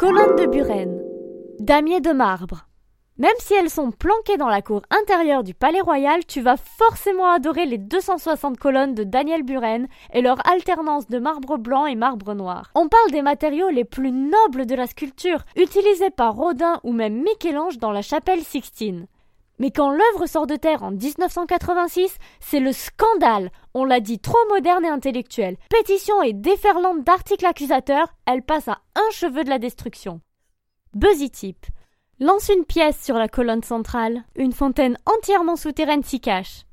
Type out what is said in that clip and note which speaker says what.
Speaker 1: Colonnes de Buren. Damier de marbre. Même si elles sont planquées dans la cour intérieure du Palais Royal, tu vas forcément adorer les 260 colonnes de Daniel Buren et leur alternance de marbre blanc et marbre noir. On parle des matériaux les plus nobles de la sculpture, utilisés par Rodin ou même Michel-Ange dans la chapelle Sixtine. Mais quand l'œuvre sort de terre en 1986, c'est le scandale. On l'a dit trop moderne et intellectuel. Pétition et déferlante d'articles accusateurs, elle passe à un cheveu de la destruction. Buzzy Tip lance une pièce sur la colonne centrale. Une fontaine entièrement souterraine s'y cache.